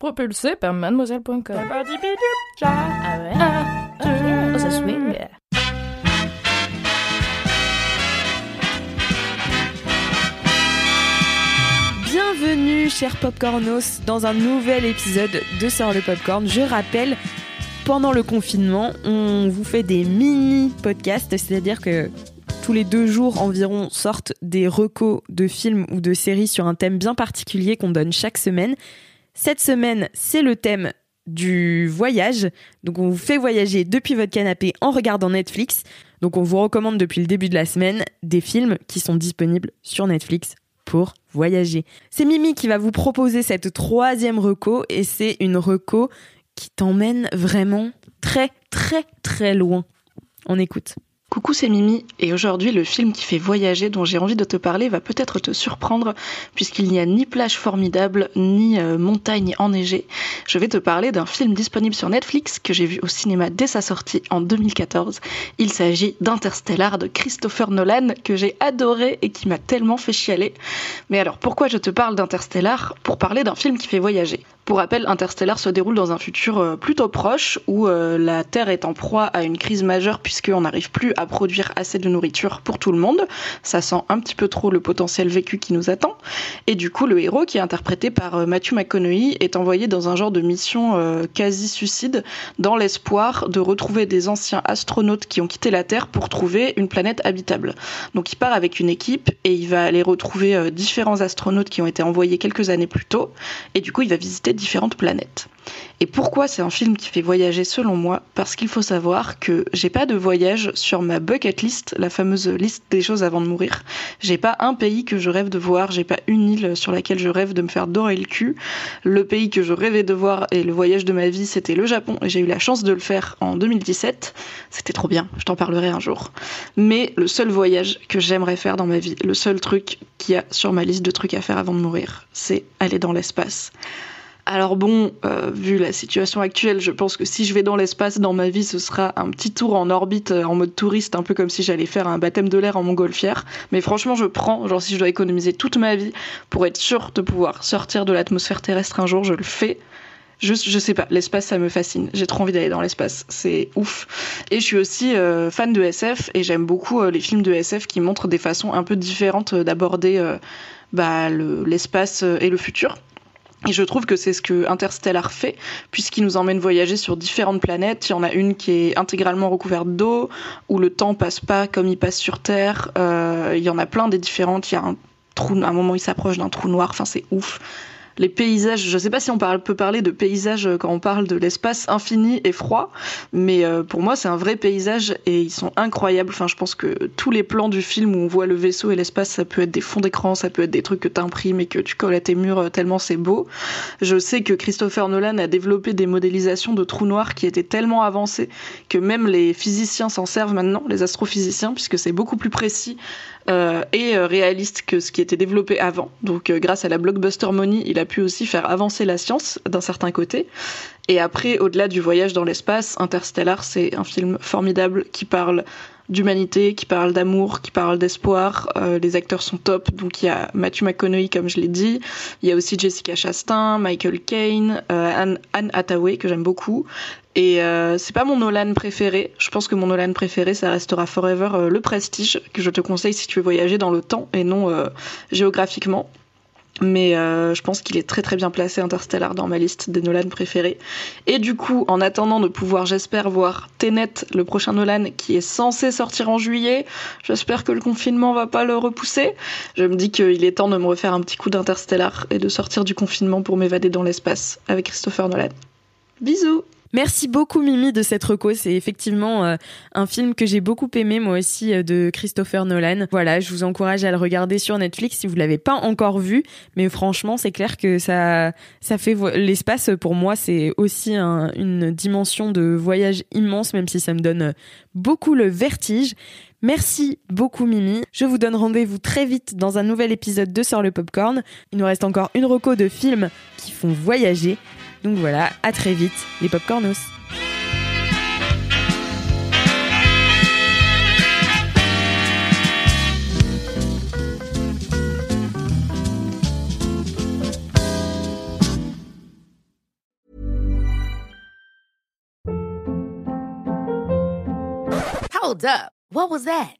Propulsé par mademoiselle.com. Ah ouais? Oh, ça swing. Bienvenue, chers popcornos, dans un nouvel épisode de Sort le Popcorn. Je rappelle, pendant le confinement, on vous fait des mini-podcasts, c'est-à-dire que tous les deux jours environ sortent des recos de films ou de séries sur un thème bien particulier qu'on donne chaque semaine. Cette semaine, c'est le thème du voyage. Donc on vous fait voyager depuis votre canapé en regardant Netflix. Donc on vous recommande depuis le début de la semaine des films qui sont disponibles sur Netflix pour voyager. C'est Mimi qui va vous proposer cette troisième reco et c'est une reco qui t'emmène vraiment très très très loin. On écoute. Coucou, c'est Mimi, et aujourd'hui le film qui fait voyager dont j'ai envie de te parler va peut-être te surprendre puisqu'il n'y a ni plage formidable ni euh, montagne enneigée. Je vais te parler d'un film disponible sur Netflix que j'ai vu au cinéma dès sa sortie en 2014. Il s'agit d'Interstellar de Christopher Nolan que j'ai adoré et qui m'a tellement fait chialer. Mais alors pourquoi je te parle d'Interstellar Pour parler d'un film qui fait voyager? Pour rappel, Interstellar se déroule dans un futur euh, plutôt proche où euh, la Terre est en proie à une crise majeure puisqu'on n'arrive plus à produire assez de nourriture pour tout le monde. Ça sent un petit peu trop le potentiel vécu qui nous attend. Et du coup, le héros, qui est interprété par euh, Matthew McConaughey, est envoyé dans un genre de mission quasi-suicide dans l'espoir de retrouver des anciens astronautes qui ont quitté la Terre pour trouver une planète habitable. Donc il part avec une équipe et il va aller retrouver différents astronautes qui ont été envoyés quelques années plus tôt. Et du coup, il va visiter différentes planètes. Et pourquoi c'est un film qui fait voyager selon moi? Parce qu'il faut savoir que j'ai pas de voyage sur ma bucket list, la fameuse liste des choses avant de mourir. J'ai pas un pays que je rêve de voir, j'ai pas une île sur laquelle je rêve de me faire dorer le cul. Le pays que je rêvais de voir et le voyage de ma vie, c'était le Japon et j'ai eu la chance de le faire en 2017. C'était trop bien, je t'en parlerai un jour. Mais le seul voyage que j'aimerais faire dans ma vie, le seul truc qu'il y a sur ma liste de trucs à faire avant de mourir, c'est aller dans l'espace. Alors bon, euh, vu la situation actuelle, je pense que si je vais dans l'espace dans ma vie, ce sera un petit tour en orbite euh, en mode touriste, un peu comme si j'allais faire un baptême de l'air en montgolfière. Mais franchement, je prends, genre si je dois économiser toute ma vie pour être sûr de pouvoir sortir de l'atmosphère terrestre un jour, je le fais. Juste, je sais pas, l'espace ça me fascine. J'ai trop envie d'aller dans l'espace, c'est ouf. Et je suis aussi euh, fan de SF et j'aime beaucoup les films de SF qui montrent des façons un peu différentes d'aborder bah, l'espace et le futur. Et je trouve que c'est ce que Interstellar fait, puisqu'il nous emmène voyager sur différentes planètes. Il y en a une qui est intégralement recouverte d'eau, où le temps passe pas comme il passe sur Terre. Euh, il y en a plein des différentes. Il y a un trou, à un moment il s'approche d'un trou noir. Enfin, c'est ouf les paysages, je ne sais pas si on peut parler de paysages euh, quand on parle de l'espace infini et froid, mais euh, pour moi c'est un vrai paysage et ils sont incroyables. Enfin, je pense que tous les plans du film où on voit le vaisseau et l'espace, ça peut être des fonds d'écran, ça peut être des trucs que tu imprimes et que tu colles à tes murs euh, tellement c'est beau. Je sais que Christopher Nolan a développé des modélisations de trous noirs qui étaient tellement avancées que même les physiciens s'en servent maintenant, les astrophysiciens, puisque c'est beaucoup plus précis euh, et euh, réaliste que ce qui était développé avant. Donc euh, grâce à la blockbuster money, il a pu aussi faire avancer la science d'un certain côté. Et après, au-delà du voyage dans l'espace, Interstellar, c'est un film formidable qui parle d'humanité, qui parle d'amour, qui parle d'espoir. les acteurs sont top. Donc il y a Matthew McConaughey, comme je l'ai dit. Il y a aussi Jessica Chastain, Michael Caine, Anne, Anne Hathaway, que j'aime beaucoup. Et euh, c'est pas mon Nolan préféré. Je pense que mon Nolan préféré, ça restera Forever euh, le Prestige, que je te conseille si tu veux voyager dans le temps et non euh, géographiquement. Mais je pense qu'il est très très bien placé Interstellar dans ma liste des Nolan préférés. Et du coup, en attendant de pouvoir, j'espère, voir Tenet, le prochain Nolan, qui est censé sortir en juillet, j'espère que le confinement va pas le repousser. Je me dis qu'il est temps de me refaire un petit coup d'Interstellar et de sortir du confinement pour m'évader dans l'espace avec Christopher Nolan. Bisous Merci beaucoup Mimi de cette reco. C'est effectivement euh, un film que j'ai beaucoup aimé moi aussi euh, de Christopher Nolan. Voilà, je vous encourage à le regarder sur Netflix si vous l'avez pas encore vu. Mais franchement, c'est clair que ça, ça fait l'espace pour moi. C'est aussi une dimension de voyage immense, même si ça me donne beaucoup le vertige. Merci beaucoup Mimi. Je vous donne rendez-vous très vite dans un nouvel épisode de Sort le Popcorn. Il nous reste encore une reco de films qui font voyager. Donc voilà, à très vite les Popcornos. Hold up. What was that?